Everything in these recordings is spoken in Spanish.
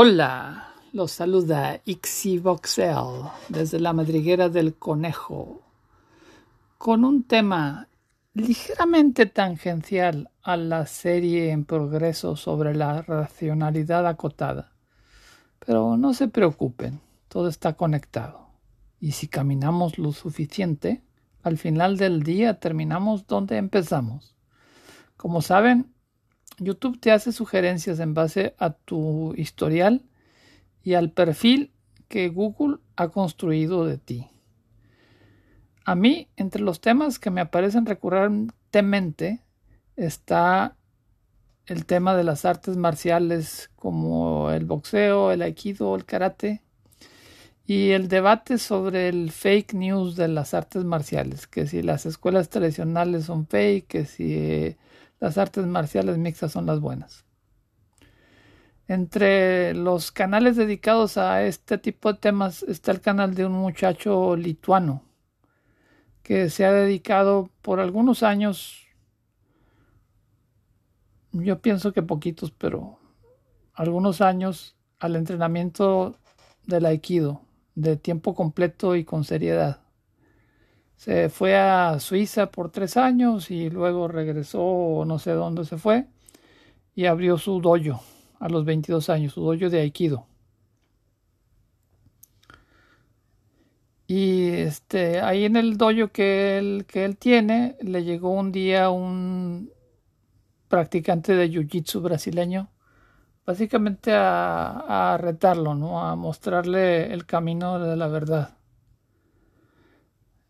Hola, los saluda Ixivoxel desde la madriguera del conejo con un tema ligeramente tangencial a la serie en progreso sobre la racionalidad acotada. Pero no se preocupen, todo está conectado. Y si caminamos lo suficiente, al final del día terminamos donde empezamos. Como saben, YouTube te hace sugerencias en base a tu historial y al perfil que Google ha construido de ti. A mí, entre los temas que me aparecen recurrentemente, está el tema de las artes marciales como el boxeo, el aikido, el karate y el debate sobre el fake news de las artes marciales, que si las escuelas tradicionales son fake, que si las artes marciales mixtas son las buenas. Entre los canales dedicados a este tipo de temas está el canal de un muchacho lituano que se ha dedicado por algunos años, yo pienso que poquitos, pero algunos años al entrenamiento del aikido de tiempo completo y con seriedad. Se fue a Suiza por tres años y luego regresó, no sé dónde se fue, y abrió su dojo a los 22 años, su dojo de Aikido. Y este, ahí en el dojo que él, que él tiene, le llegó un día un practicante de jiu-jitsu brasileño, básicamente a, a retarlo, ¿no? a mostrarle el camino de la verdad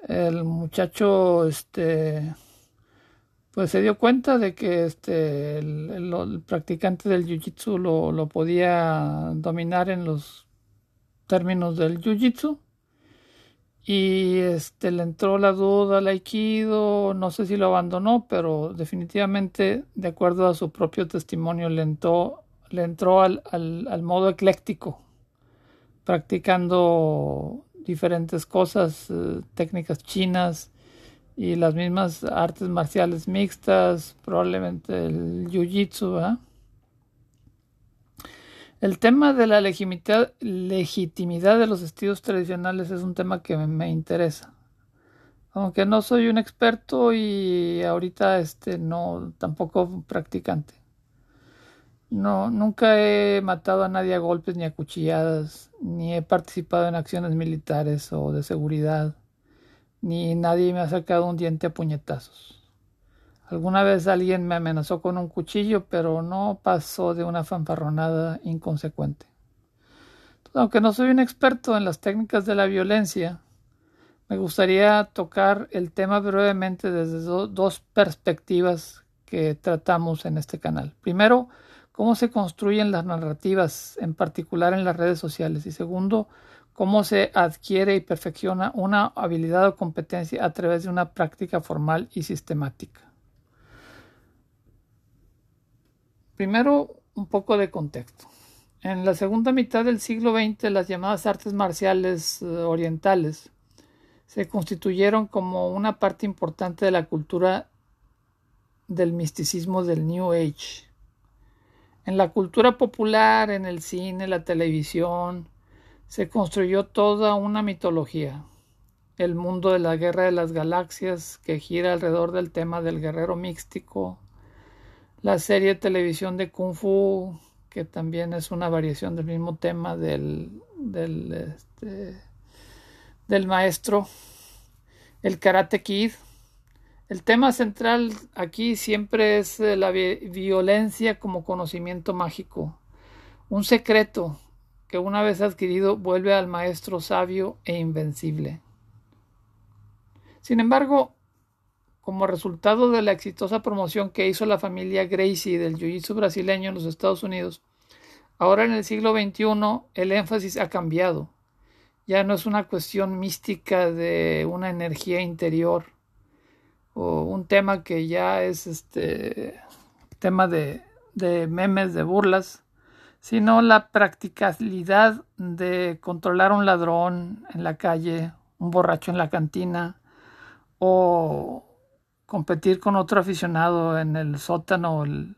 el muchacho este pues se dio cuenta de que este el, practicante del jiu-jitsu lo, lo, podía dominar en los términos del jiu-jitsu. Y este le entró la duda al aikido no sé si lo abandonó pero definitivamente de acuerdo a su propio testimonio le entró le entró al, al, al modo ecléctico practicando diferentes cosas, eh, técnicas chinas y las mismas artes marciales mixtas, probablemente el jiu-jitsu. El tema de la legitimidad, de los estilos tradicionales es un tema que me, interesa. Aunque no soy un experto y ahorita este no tampoco practicante. No, nunca he matado a nadie a golpes ni a cuchilladas, ni he participado en acciones militares o de seguridad, ni nadie me ha sacado un diente a puñetazos. Alguna vez alguien me amenazó con un cuchillo, pero no pasó de una fanfarronada inconsecuente. Aunque no soy un experto en las técnicas de la violencia, me gustaría tocar el tema brevemente desde dos perspectivas que tratamos en este canal. Primero, cómo se construyen las narrativas, en particular en las redes sociales. Y segundo, cómo se adquiere y perfecciona una habilidad o competencia a través de una práctica formal y sistemática. Primero, un poco de contexto. En la segunda mitad del siglo XX, las llamadas artes marciales eh, orientales se constituyeron como una parte importante de la cultura del misticismo del New Age en la cultura popular, en el cine, la televisión, se construyó toda una mitología. El mundo de la guerra de las galaxias, que gira alrededor del tema del guerrero místico. La serie de televisión de Kung Fu, que también es una variación del mismo tema del, del, este, del maestro. El Karate Kid, el tema central aquí siempre es eh, la violencia como conocimiento mágico, un secreto que una vez adquirido vuelve al maestro sabio e invencible. Sin embargo, como resultado de la exitosa promoción que hizo la familia Gracie del jiu-jitsu brasileño en los Estados Unidos, ahora en el siglo XXI el énfasis ha cambiado. Ya no es una cuestión mística de una energía interior, o un tema que ya es este tema de, de memes, de burlas, sino la practicalidad de controlar un ladrón en la calle, un borracho en la cantina o competir con otro aficionado en el sótano o el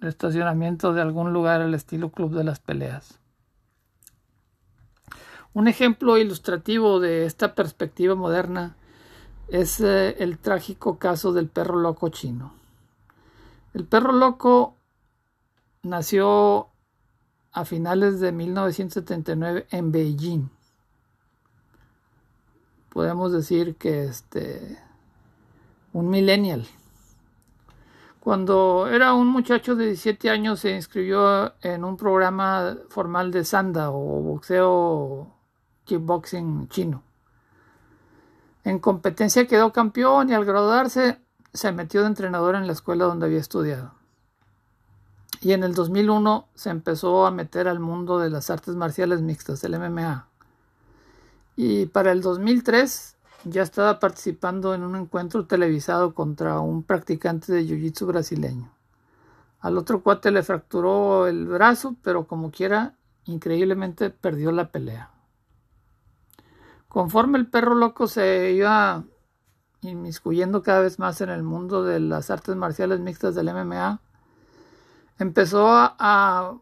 estacionamiento de algún lugar al estilo club de las peleas. Un ejemplo ilustrativo de esta perspectiva moderna es eh, el trágico caso del perro loco chino. El perro loco nació a finales de 1979 en Beijing. Podemos decir que este un millennial. Cuando era un muchacho de 17 años se inscribió en un programa formal de sanda o boxeo kickboxing chino. En competencia quedó campeón y al graduarse se metió de entrenador en la escuela donde había estudiado. Y en el 2001 se empezó a meter al mundo de las artes marciales mixtas, el MMA. Y para el 2003 ya estaba participando en un encuentro televisado contra un practicante de jiu-jitsu brasileño. Al otro cuate le fracturó el brazo, pero como quiera, increíblemente perdió la pelea. Conforme el perro loco se iba inmiscuyendo cada vez más en el mundo de las artes marciales mixtas del MMA, empezó a,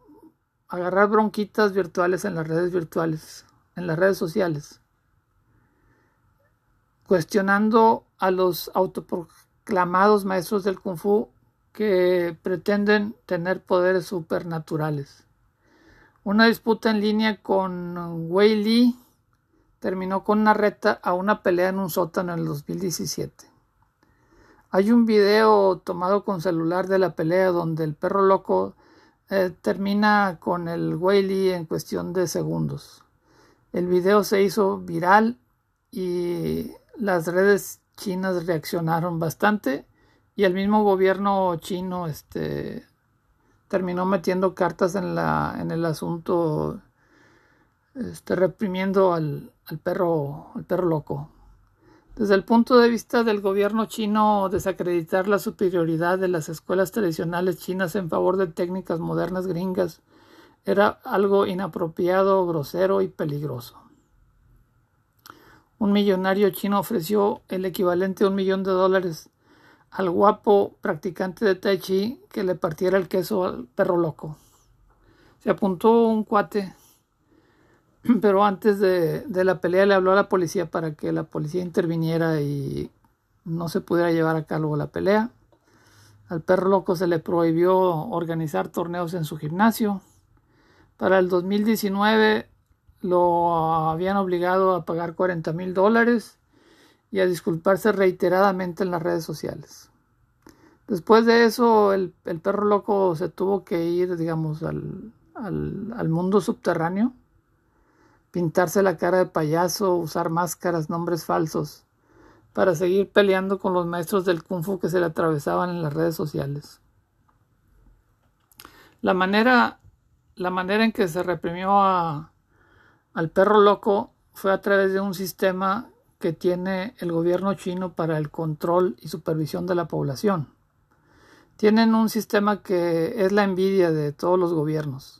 agarrar bronquitas virtuales en las redes virtuales, en las redes sociales cuestionando a los autoproclamados maestros del kung fu que pretenden tener poderes supernaturales. Una disputa en línea con Wei Li terminó con una reta a una pelea en un sótano en el 2017. Hay un video tomado con celular de la pelea donde el perro loco eh, termina con el Li en cuestión de segundos. El video se hizo viral y las redes chinas reaccionaron bastante y el mismo gobierno chino este, terminó metiendo cartas en, la, en el asunto, este, reprimiendo al, al, perro, al perro loco. Desde el punto de vista del gobierno chino, desacreditar la superioridad de las escuelas tradicionales chinas en favor de técnicas modernas gringas era algo inapropiado, grosero y peligroso un millonario chino ofreció el equivalente a un millón de dólares al guapo practicante de Tai Chi que le partiera el queso al perro loco. Se apuntó un cuate, pero antes de, de, la pelea le habló a la policía para que la policía interviniera y no se pudiera llevar a cabo la pelea. Al perro loco se le prohibió organizar torneos en su gimnasio. Para el 2019 lo habían obligado a pagar 40 mil dólares y a disculparse reiteradamente en las redes sociales. Después de eso, el, el perro loco se tuvo que ir, digamos, al, al, al, mundo subterráneo, pintarse la cara de payaso, usar máscaras, nombres falsos, para seguir peleando con los maestros del kung fu que se le atravesaban en las redes sociales. La manera, la manera en que se reprimió a, al perro loco fue a través de un sistema que tiene el gobierno chino para el control y supervisión de la población. Tienen un sistema que es la envidia de todos los gobiernos.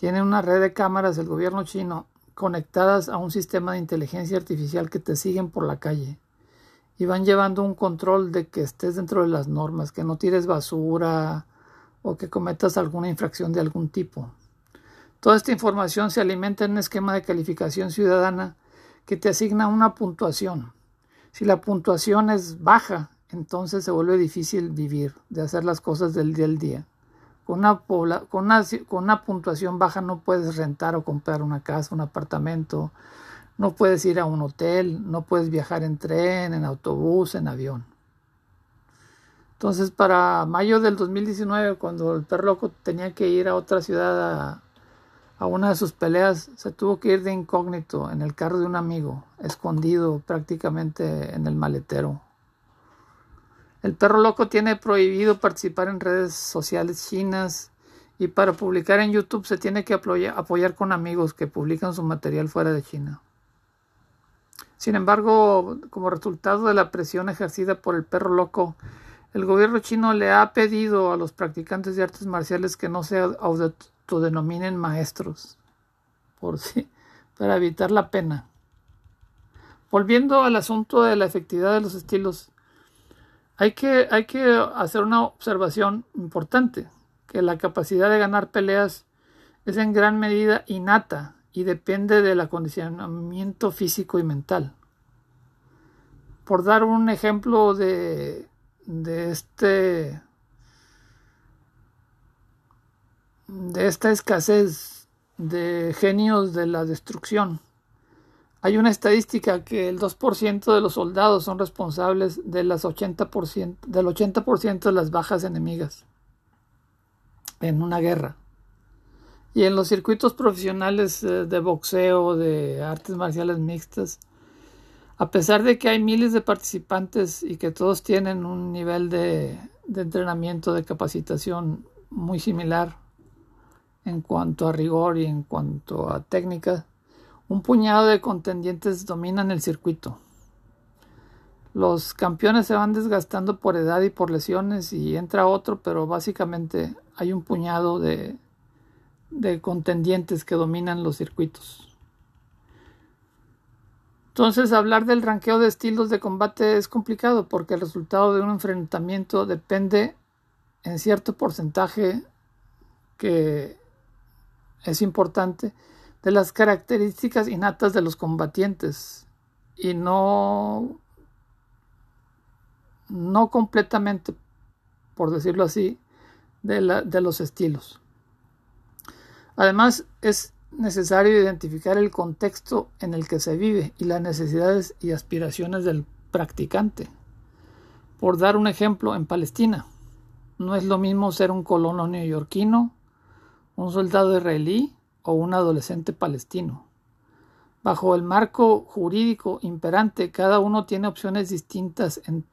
Tienen una red de cámaras del gobierno chino conectadas a un sistema de inteligencia artificial que te siguen por la calle y van llevando un control de que estés dentro de las normas, que no tires basura o que cometas alguna infracción de algún tipo. Toda esta información se alimenta en un esquema de calificación ciudadana que te asigna una puntuación. Si la puntuación es baja, entonces se vuelve difícil vivir, de hacer las cosas del día al día. Con una, con, una, con una, puntuación baja no puedes rentar o comprar una casa, un apartamento, no puedes ir a un hotel, no puedes viajar en tren, en autobús, en avión. Entonces, para mayo del 2019, cuando el perro loco tenía que ir a otra ciudad a, a una de sus peleas se tuvo que ir de incógnito en el carro de un amigo, escondido prácticamente en el maletero. El perro loco tiene prohibido participar en redes sociales chinas y para publicar en YouTube se tiene que apoyar con amigos que publican su material fuera de China. Sin embargo, como resultado de la presión ejercida por el perro loco, el gobierno chino le ha pedido a los practicantes de artes marciales que no se denominen maestros, por sí, para evitar la pena. Volviendo al asunto de la efectividad de los estilos, hay que, hacer una observación importante, que la capacidad de ganar peleas es en gran medida innata y depende del acondicionamiento físico y mental. Por dar un ejemplo de este de esta escasez de genios de la destrucción. Hay una estadística que el 2% de los soldados son responsables de las 80%, del 80% de las bajas enemigas en una guerra. Y en los circuitos profesionales eh, de boxeo, de artes marciales mixtas, a pesar de que hay miles de participantes y que todos tienen un nivel de, de entrenamiento, de capacitación muy similar en cuanto a rigor y en cuanto a técnica, un puñado de contendientes dominan el circuito. Los campeones se van desgastando por edad y por lesiones y entra otro, pero básicamente hay un puñado de, de contendientes que dominan los circuitos. Entonces hablar del ranqueo de estilos de combate es complicado porque el resultado de un enfrentamiento depende en cierto porcentaje que es importante de las características innatas de los combatientes y no no completamente por decirlo así de, la, de los estilos. Además es necesario identificar el contexto en el que se vive y las necesidades y aspiraciones del practicante. Por dar un ejemplo en Palestina no es lo mismo ser un colono neoyorquino un soldado israelí o un adolescente palestino. Bajo el marco jurídico imperante, cada uno tiene opciones distintas en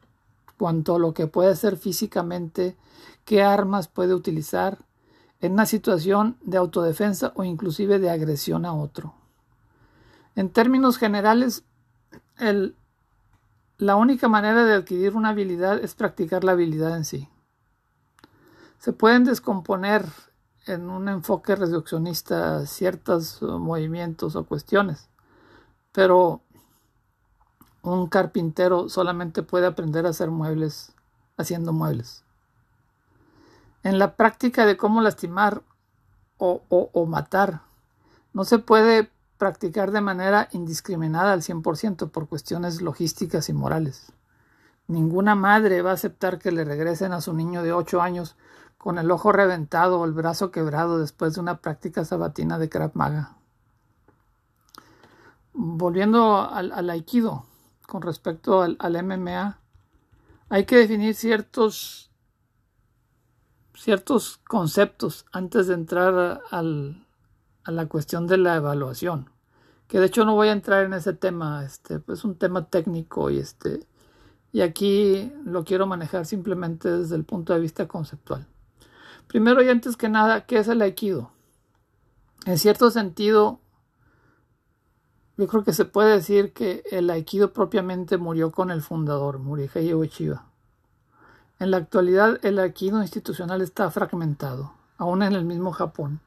cuanto a lo que puede hacer físicamente, qué armas puede utilizar en una situación de autodefensa o inclusive de agresión a otro. En términos generales, la única manera de adquirir una habilidad es practicar la habilidad en sí. Se pueden descomponer en un enfoque reduccionista ciertos movimientos o cuestiones, pero un carpintero solamente puede aprender a hacer muebles haciendo muebles. En la práctica de cómo lastimar o, o matar, no se puede practicar de manera indiscriminada al 100% por cuestiones logísticas y morales. Ninguna madre va a aceptar que le regresen a su niño de 8 años con el ojo reventado o el brazo quebrado después de una práctica sabatina de Krav Maga. Volviendo al, Aikido, con respecto al, MMA, hay que definir ciertos, ciertos conceptos antes de entrar al, a la cuestión de la evaluación. Que de hecho no voy a entrar en ese tema, este, es un tema técnico y este, y aquí lo quiero manejar simplemente desde el punto de vista conceptual. Primero y antes que nada, ¿qué es el aikido? En cierto sentido, yo creo que se puede decir que el aikido propiamente murió con el fundador, Morihei Ueshiba. En la actualidad, el aikido institucional está fragmentado, aún en el mismo Japón.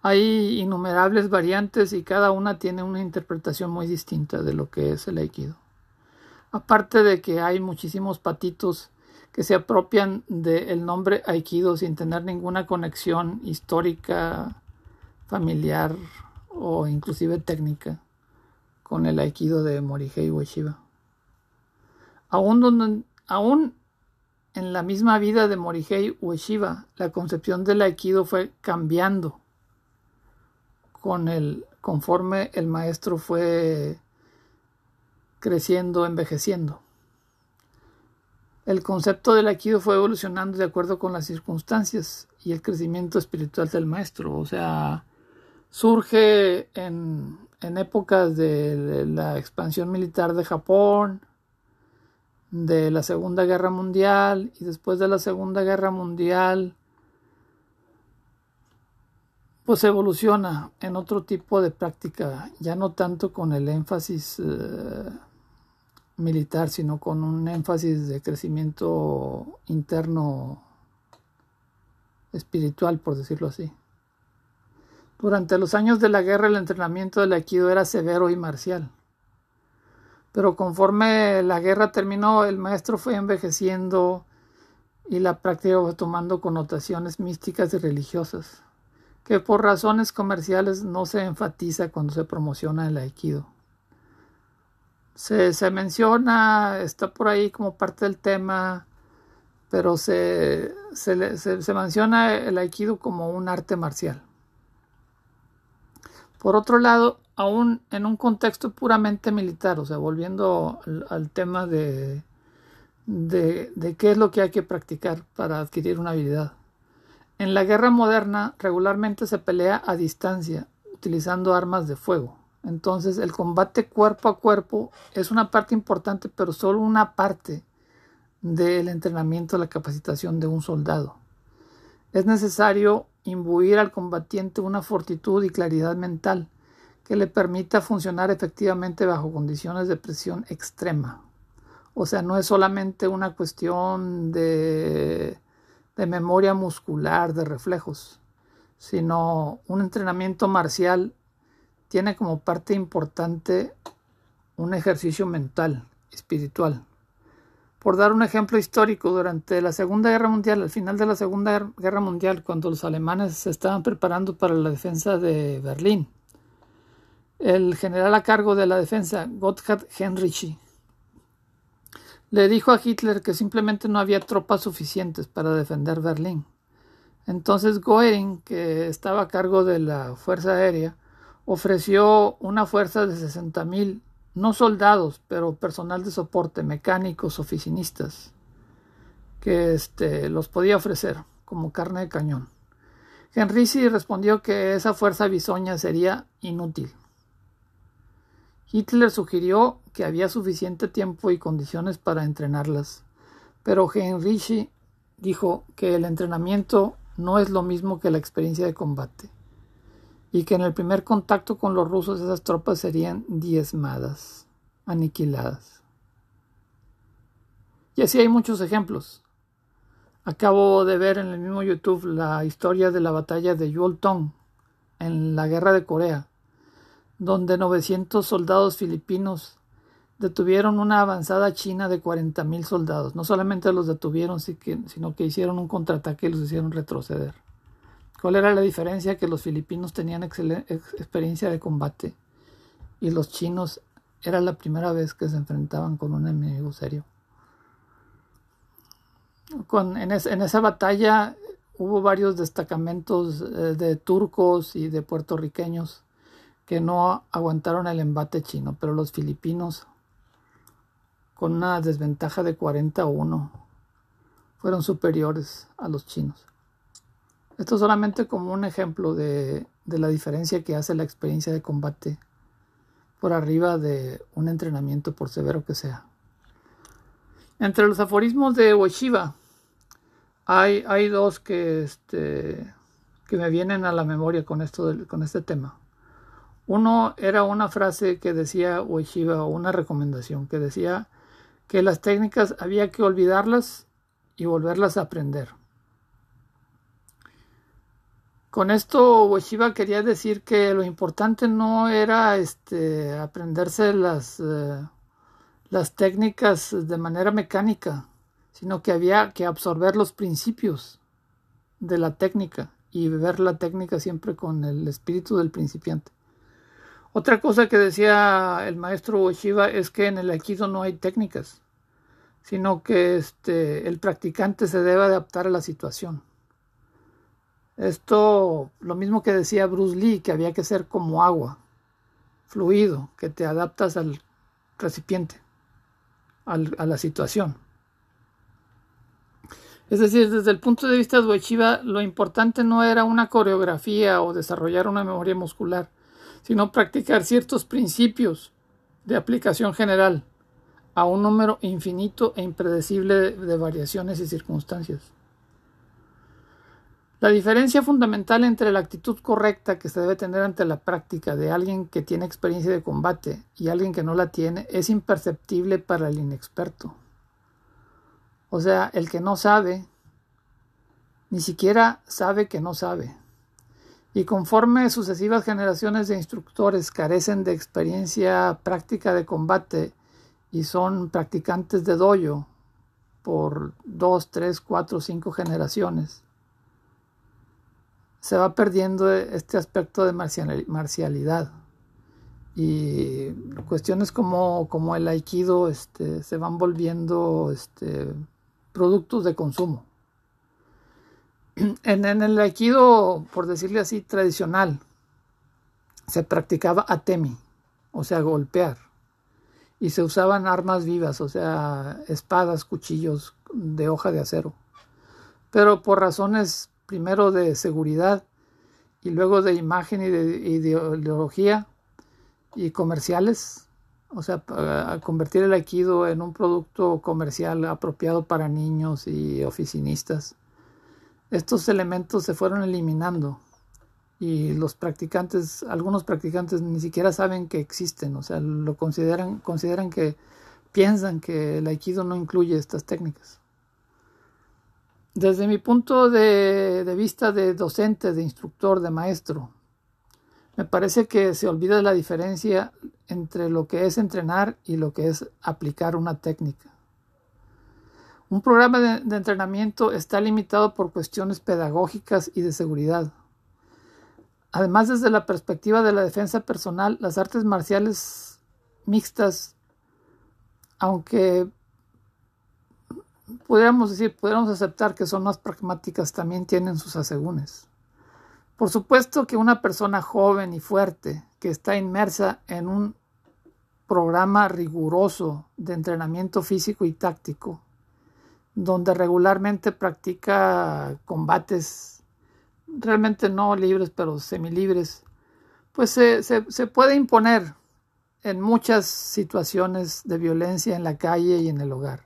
Hay innumerables variantes y cada una tiene una interpretación muy distinta de lo que es el aikido. Aparte de que hay muchísimos patitos que se apropian del nombre Aikido sin tener ninguna conexión histórica, familiar o inclusive técnica con el Aikido de Morihei Ueshiba. Aún, aún en la misma vida de Morihei Ueshiba, la concepción del Aikido fue cambiando con el, conforme el maestro fue creciendo, envejeciendo. El concepto del Aikido fue evolucionando de acuerdo con las circunstancias y el crecimiento espiritual del maestro. O sea, surge en, en épocas de la expansión militar de Japón, de la Segunda Guerra Mundial y después de la Segunda Guerra Mundial, pues evoluciona en otro tipo de práctica, ya no tanto con el énfasis eh, militar, sino con un énfasis de crecimiento interno espiritual, por decirlo así. Durante los años de la guerra el entrenamiento del aikido era severo y marcial. Pero conforme la guerra terminó, el maestro fue envejeciendo y la práctica fue tomando connotaciones místicas y religiosas. que por razones comerciales no se enfatiza cuando se promociona el aikido. Se, menciona, está por ahí como parte del tema, pero se, se, se, menciona el aikido como un arte marcial. Por otro lado, aún en un contexto puramente militar, o sea, volviendo al, tema de, de, qué es lo que hay que practicar para adquirir una habilidad. En la guerra moderna regularmente se pelea a distancia, utilizando armas de fuego. Entonces el combate cuerpo a cuerpo es una parte importante, pero solo una parte del entrenamiento, la capacitación de un soldado. Es necesario imbuir al combatiente una fortitud y claridad mental que le permita funcionar efectivamente bajo condiciones de presión extrema. O sea, no es solamente una cuestión de de memoria muscular, de reflejos, sino un entrenamiento marcial tiene como parte importante un ejercicio mental, espiritual. Por dar un ejemplo histórico, durante la Segunda Guerra Mundial, al final de la Segunda Guerra Mundial, cuando los alemanes se estaban preparando para la defensa de Berlín, el general a cargo de la defensa, Gotthard Heinrichi, le dijo a Hitler que simplemente no había tropas suficientes para defender Berlín. Entonces Goering, que estaba a cargo de la Fuerza Aérea, ofreció una fuerza de 60.000, no soldados, pero personal de soporte, mecánicos, oficinistas, que este, los podía ofrecer como carne de cañón. Henrici respondió que esa fuerza bisoña sería inútil. Hitler sugirió que había suficiente tiempo y condiciones para entrenarlas, pero Heinrich dijo que el entrenamiento no es lo mismo que la experiencia de combate y que en el primer contacto con los rusos esas tropas serían diezmadas, aniquiladas. Y así hay muchos ejemplos. Acabo de ver en el mismo YouTube la historia de la batalla de Yultong en la guerra de Corea donde 900 soldados filipinos detuvieron una avanzada china de 40.000 soldados. No solamente los detuvieron, sino que hicieron un contraataque y los hicieron retroceder. ¿Cuál era la diferencia? Que los filipinos tenían experiencia de combate y los chinos era la primera vez que se enfrentaban con un enemigo serio. en, esa batalla hubo varios destacamentos eh, de turcos y de puertorriqueños que no aguantaron el embate chino, pero los filipinos, con una desventaja de 41, fueron superiores a los chinos. Esto solamente como un ejemplo de, la diferencia que hace la experiencia de combate por arriba de un entrenamiento por severo que sea. Entre los aforismos de Ueshiba hay, dos que, este, que me vienen a la memoria con, esto con este tema. Uno era una frase que decía Ueshiba o una recomendación que decía que las técnicas había que olvidarlas y volverlas a aprender. Con esto Ueshiba quería decir que lo importante no era este, aprenderse las, eh, las técnicas de manera mecánica, sino que había que absorber los principios de la técnica y ver la técnica siempre con el espíritu del principiante. Otra cosa que decía el maestro Oshiba es que en el Aikido no hay técnicas, sino que este, el practicante se debe adaptar a la situación. Esto, lo mismo que decía Bruce Lee, que había que ser como agua, fluido, que te adaptas al recipiente, a la situación. Es decir, desde el punto de vista de Ueshiba, lo importante no era una coreografía o desarrollar una memoria muscular, sino practicar ciertos principios de aplicación general a un número infinito e impredecible de variaciones y circunstancias. La diferencia fundamental entre la actitud correcta que se debe tener ante la práctica de alguien que tiene experiencia de combate y alguien que no la tiene es imperceptible para el inexperto. O sea, el que no sabe, ni siquiera sabe que no sabe. Y conforme sucesivas generaciones de instructores carecen de experiencia práctica de combate y son practicantes de doyo por dos, tres, cuatro, cinco generaciones, se va perdiendo este aspecto de marcialidad. Y cuestiones como, como el aikido este, se van volviendo este, productos de consumo. En, en, el aikido, por decirle así, tradicional, se practicaba atemi, o sea, golpear. Y se usaban armas vivas, o sea, espadas, cuchillos de hoja de acero. Pero por razones primero de seguridad y luego de imagen y de ideología y comerciales, o sea, convertir el aikido en un producto comercial apropiado para niños y oficinistas. Estos elementos se fueron eliminando y los practicantes, algunos practicantes ni siquiera saben que existen, o sea, lo consideran, consideran que piensan que el aikido no incluye estas técnicas. Desde mi punto de, vista de docente, de instructor, de maestro, me parece que se olvida la diferencia entre lo que es entrenar y lo que es aplicar una técnica. Un programa de, entrenamiento está limitado por cuestiones pedagógicas y de seguridad. Además, desde la perspectiva de la defensa personal, las artes marciales mixtas, aunque pudiéramos decir, pudiéramos aceptar que son más pragmáticas, también tienen sus asegúnes. Por supuesto que una persona joven y fuerte que está inmersa en un programa riguroso de entrenamiento físico y táctico, donde regularmente practica combates realmente no libres, pero semilibres, pues se, se, puede imponer en muchas situaciones de violencia en la calle y en el hogar,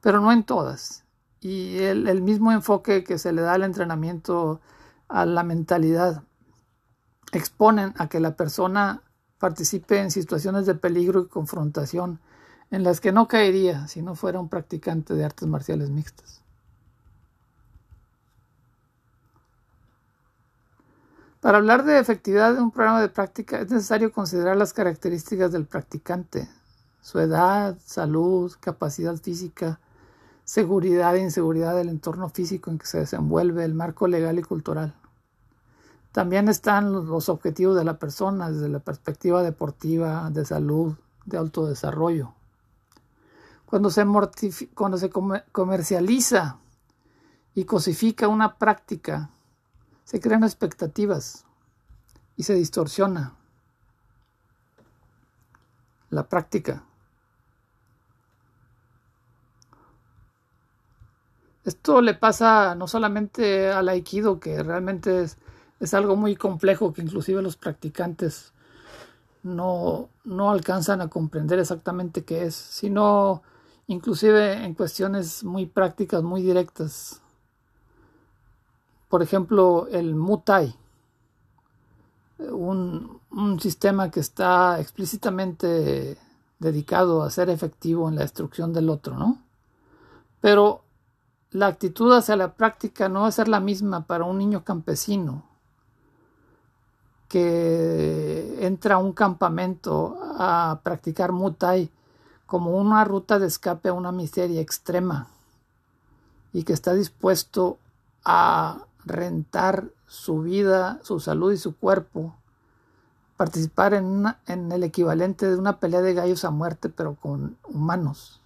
pero no en todas. Y el, mismo enfoque que se le da al entrenamiento a la mentalidad exponen a que la persona participe en situaciones de peligro y confrontación en las que no caería si no fuera un practicante de artes marciales mixtas. Para hablar de efectividad de un programa de práctica es necesario considerar las características del practicante, su edad, salud, capacidad física, seguridad e inseguridad del entorno físico en que se desenvuelve, el marco legal y cultural. También están los objetivos de la persona desde la perspectiva deportiva, de salud, de autodesarrollo. Cuando se, cuando se comercializa y cosifica una práctica se crean expectativas y se distorsiona la práctica. Esto le pasa no solamente al aikido, que realmente es, es algo muy complejo que inclusive los practicantes no, no alcanzan a comprender exactamente qué es, sino inclusive en cuestiones muy prácticas, muy directas por ejemplo, el Mutai, un, un, sistema que está explícitamente dedicado a ser efectivo en la destrucción del otro, ¿no? Pero la actitud hacia la práctica no va a ser la misma para un niño campesino que entra a un campamento a practicar Mutai como una ruta de escape a una miseria extrema y que está dispuesto a rentar su vida, su salud y su cuerpo, participar en, en el equivalente de una pelea de gallos a muerte, pero con humanos.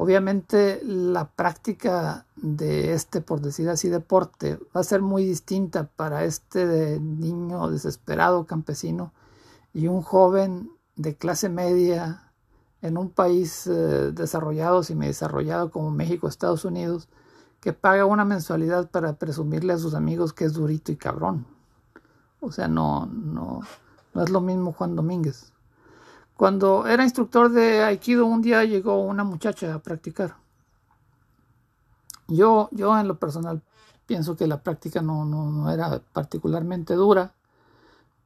Obviamente la práctica de este, por decir así, deporte va a ser muy distinta para este niño desesperado campesino y un joven de clase media en un país eh, desarrollado, como México, Estados Unidos, que paga una mensualidad para presumirle a sus amigos que es durito y cabrón. O sea, no, no, no es lo mismo Juan Domínguez. Cuando era instructor de Aikido, un día llegó una muchacha a practicar. Yo, yo en lo personal pienso que la práctica no, no, no era particularmente dura,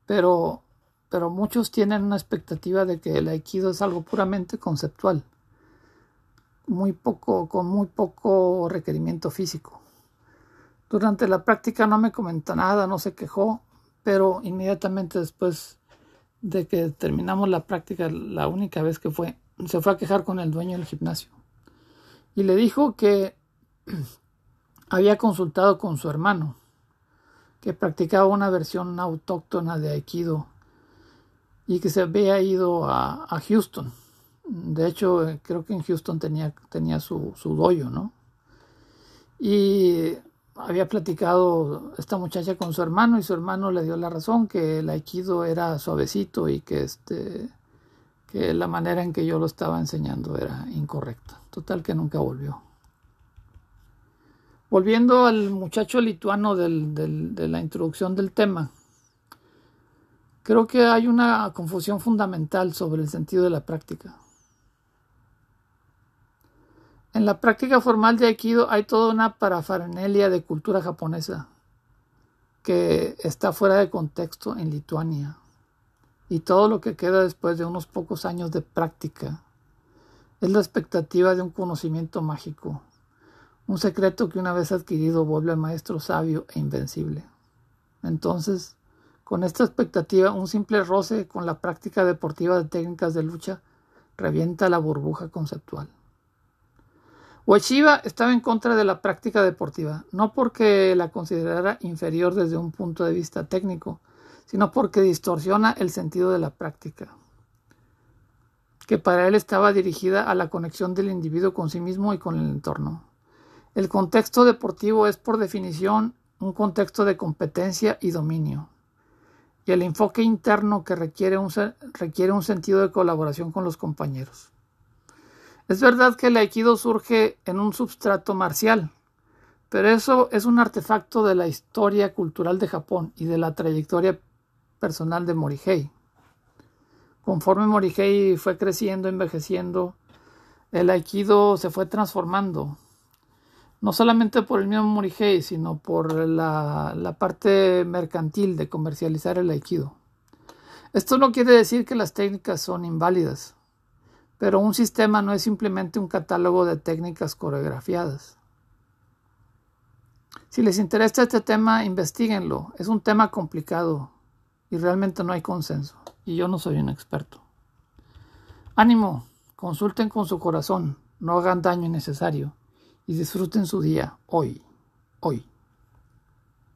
pero, pero muchos tienen una expectativa de que el Aikido es algo puramente conceptual muy poco, con muy poco requerimiento físico. Durante la práctica no me comentó nada, no se quejó, pero inmediatamente después de que terminamos la práctica, la única vez que fue, se fue a quejar con el dueño del gimnasio. Y le dijo que había consultado con su hermano, que practicaba una versión autóctona de Aikido y que se había ido a, Houston. De hecho, creo que en Houston tenía, tenía su, su doyo, ¿no? Y había platicado esta muchacha con su hermano y su hermano le dio la razón que el aikido era suavecito y que este que la manera en que yo lo estaba enseñando era incorrecta. Total que nunca volvió. Volviendo al muchacho lituano de la introducción del tema, creo que hay una confusión fundamental sobre el sentido de la práctica. En la práctica formal de Aikido hay toda una parafernalia de cultura japonesa que está fuera de contexto en Lituania. Y todo lo que queda después de unos pocos años de práctica es la expectativa de un conocimiento mágico, un secreto que una vez adquirido vuelve maestro sabio e invencible. Entonces, con esta expectativa, un simple roce con la práctica deportiva de técnicas de lucha revienta la burbuja conceptual. Ueshiba estaba en contra de la práctica deportiva, no porque la considerara inferior desde un punto de vista técnico, sino porque distorsiona el sentido de la práctica, que para él estaba dirigida a la conexión del individuo con sí mismo y con el entorno. El contexto deportivo es por definición un contexto de competencia y dominio, y el enfoque interno que requiere un, requiere un sentido de colaboración con los compañeros. Es verdad que el aikido surge en un substrato marcial, pero eso es un artefacto de la historia cultural de Japón y de la trayectoria personal de Morihei. Conforme Morihei fue creciendo, envejeciendo, el aikido se fue transformando, no solamente por el mismo Morihei, sino por la, la parte mercantil de comercializar el aikido. Esto no quiere decir que las técnicas son inválidas. Pero un sistema no es simplemente un catálogo de técnicas coreografiadas. Si les interesa este tema, investiguenlo. Es un tema complicado y realmente no hay consenso. Y yo no soy un experto. Ánimo, consulten con su corazón, no hagan daño innecesario y disfruten su día hoy, hoy.